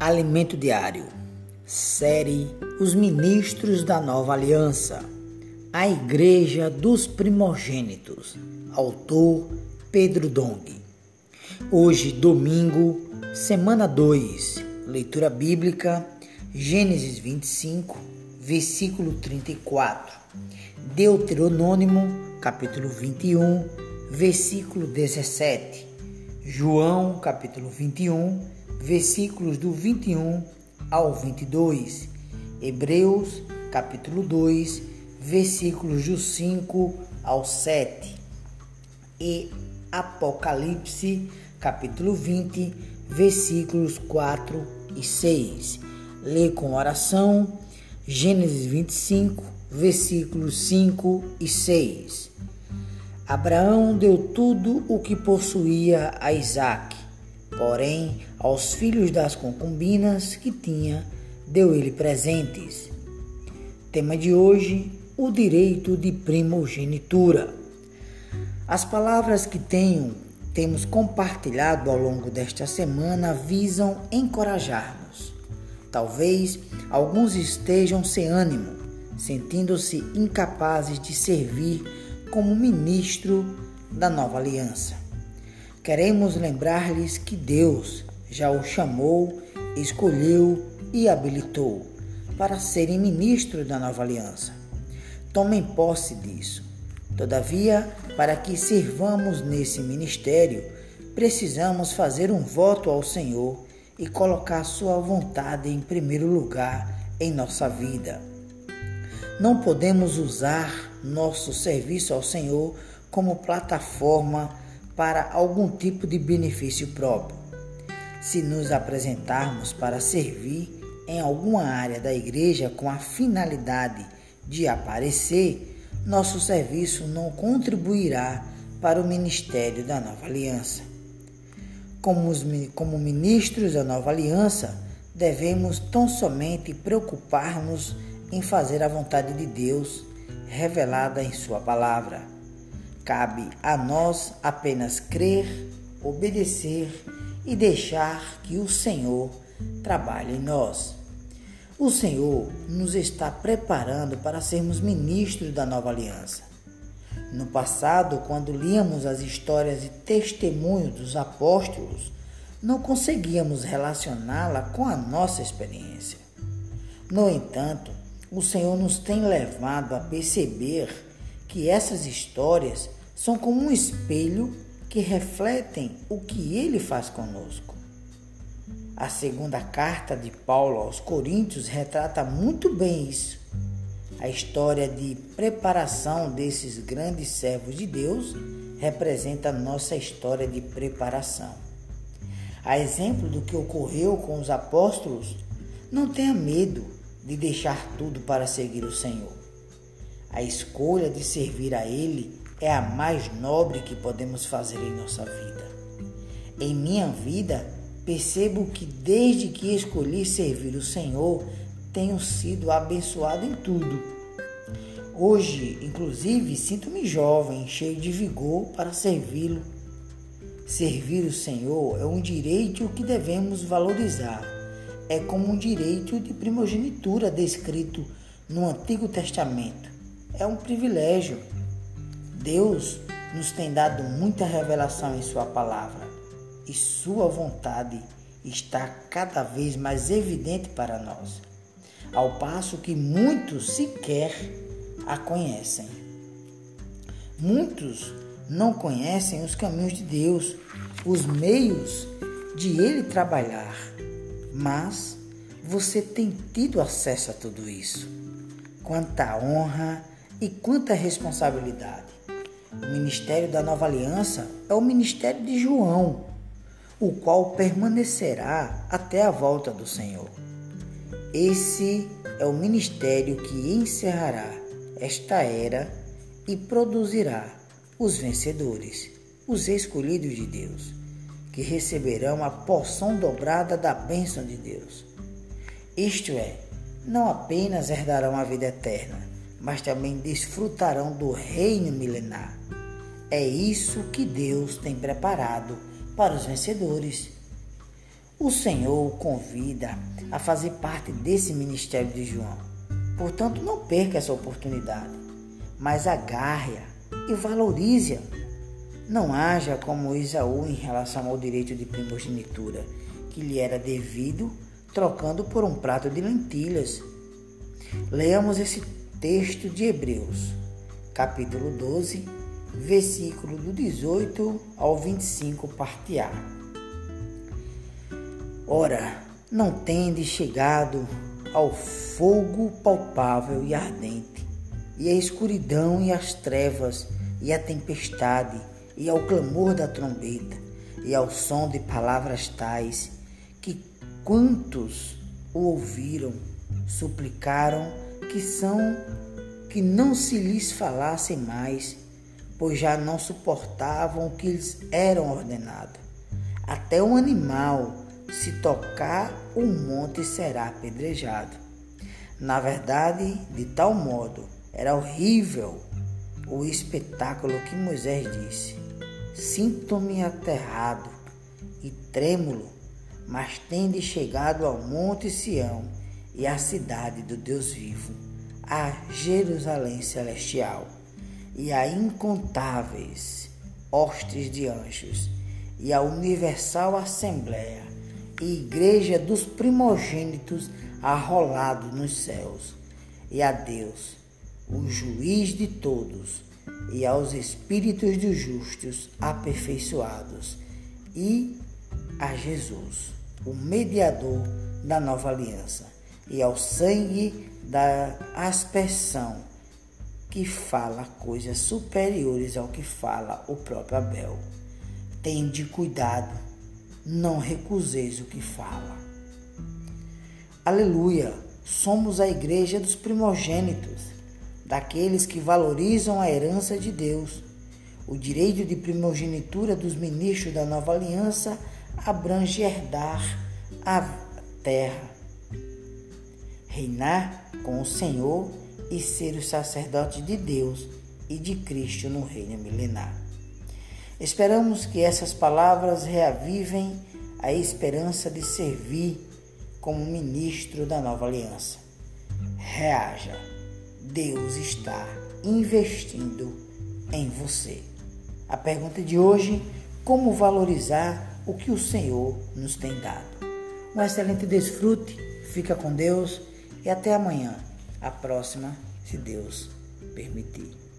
Alimento Diário, série Os Ministros da Nova Aliança, a Igreja dos Primogênitos, autor Pedro Dong. Hoje, domingo, semana 2, leitura bíblica, Gênesis 25, versículo 34, Deuteronômio, capítulo 21, versículo 17, João, capítulo 21, versículos do 21 ao 22, Hebreus, capítulo 2, versículos do 5 ao 7 e Apocalipse, capítulo 20, versículos 4 e 6. Lê com oração Gênesis 25, versículos 5 e 6. Abraão deu tudo o que possuía a Isaque Porém, aos filhos das concubinas que tinha, deu ele presentes. Tema de hoje: o direito de primogenitura. As palavras que tenho, temos compartilhado ao longo desta semana visam encorajar-nos. Talvez alguns estejam sem ânimo, sentindo-se incapazes de servir como ministro da nova aliança. Queremos lembrar-lhes que Deus já o chamou, escolheu e habilitou para serem ministros da nova aliança. Tomem posse disso. Todavia, para que sirvamos nesse ministério, precisamos fazer um voto ao Senhor e colocar Sua vontade em primeiro lugar em nossa vida. Não podemos usar nosso serviço ao Senhor como plataforma para algum tipo de benefício próprio. Se nos apresentarmos para servir em alguma área da igreja com a finalidade de aparecer, nosso serviço não contribuirá para o ministério da nova aliança. Como, os, como ministros da nova aliança, devemos tão somente preocupar-nos em fazer a vontade de Deus revelada em Sua palavra Cabe a nós apenas crer, obedecer e deixar que o Senhor trabalhe em nós. O Senhor nos está preparando para sermos ministros da nova aliança. No passado, quando líamos as histórias e testemunhos dos apóstolos, não conseguíamos relacioná-la com a nossa experiência. No entanto, o Senhor nos tem levado a perceber que essas histórias são como um espelho que refletem o que ele faz conosco. A segunda carta de Paulo aos Coríntios retrata muito bem isso. A história de preparação desses grandes servos de Deus representa nossa história de preparação. A exemplo do que ocorreu com os apóstolos, não tenha medo de deixar tudo para seguir o Senhor. A escolha de servir a Ele é a mais nobre que podemos fazer em nossa vida. Em minha vida, percebo que desde que escolhi servir o Senhor, tenho sido abençoado em tudo. Hoje, inclusive, sinto-me jovem, cheio de vigor para servi-lo. Servir o Senhor é um direito que devemos valorizar. É como um direito de primogenitura descrito no Antigo Testamento é um privilégio. Deus nos tem dado muita revelação em Sua palavra e Sua vontade está cada vez mais evidente para nós, ao passo que muitos sequer a conhecem. Muitos não conhecem os caminhos de Deus, os meios de Ele trabalhar, mas você tem tido acesso a tudo isso. Quanta honra e quanta responsabilidade! O ministério da nova aliança é o ministério de João, o qual permanecerá até a volta do Senhor. Esse é o ministério que encerrará esta era e produzirá os vencedores, os escolhidos de Deus, que receberão a porção dobrada da bênção de Deus. Isto é, não apenas herdarão a vida eterna, mas também desfrutarão do reino milenar. É isso que Deus tem preparado para os vencedores. O Senhor o convida a fazer parte desse ministério de João. Portanto, não perca essa oportunidade, mas agarre-a e valorize-a. Não haja como Isaú em relação ao direito de primogenitura que lhe era devido, trocando por um prato de lentilhas. Leamos esse texto de Hebreus, capítulo 12, versículo do 18 ao 25, parte A. Ora, não tende chegado ao fogo palpável e ardente, e a escuridão e as trevas, e a tempestade, e ao clamor da trombeta, e ao som de palavras tais, que quantos o ouviram suplicaram que são que não se lhes falasse mais, pois já não suportavam o que lhes era ordenado. Até um animal, se tocar o monte, será apedrejado. Na verdade, de tal modo, era horrível o espetáculo que Moisés disse: Sinto-me aterrado e trêmulo, mas tende chegado ao monte Sião e à cidade do Deus vivo, a Jerusalém celestial e a incontáveis hostes de anjos e a universal assembleia e igreja dos primogênitos arrolado nos céus e a Deus, o juiz de todos, e aos espíritos dos justos aperfeiçoados e a Jesus, o mediador da nova aliança, e ao sangue da aspersão que fala coisas superiores ao que fala o próprio Abel. Tende cuidado, não recuseis o que fala. Aleluia! Somos a igreja dos primogênitos, daqueles que valorizam a herança de Deus. O direito de primogenitura dos ministros da nova aliança abrange herdar a terra, reinar com o Senhor e ser o sacerdote de Deus e de Cristo no reino milenar. Esperamos que essas palavras reavivem a esperança de servir como ministro da nova aliança. Reaja, Deus está investindo em você. A pergunta de hoje: como valorizar o que o Senhor nos tem dado? Um excelente desfrute, fica com Deus e até amanhã a próxima, se Deus permitir.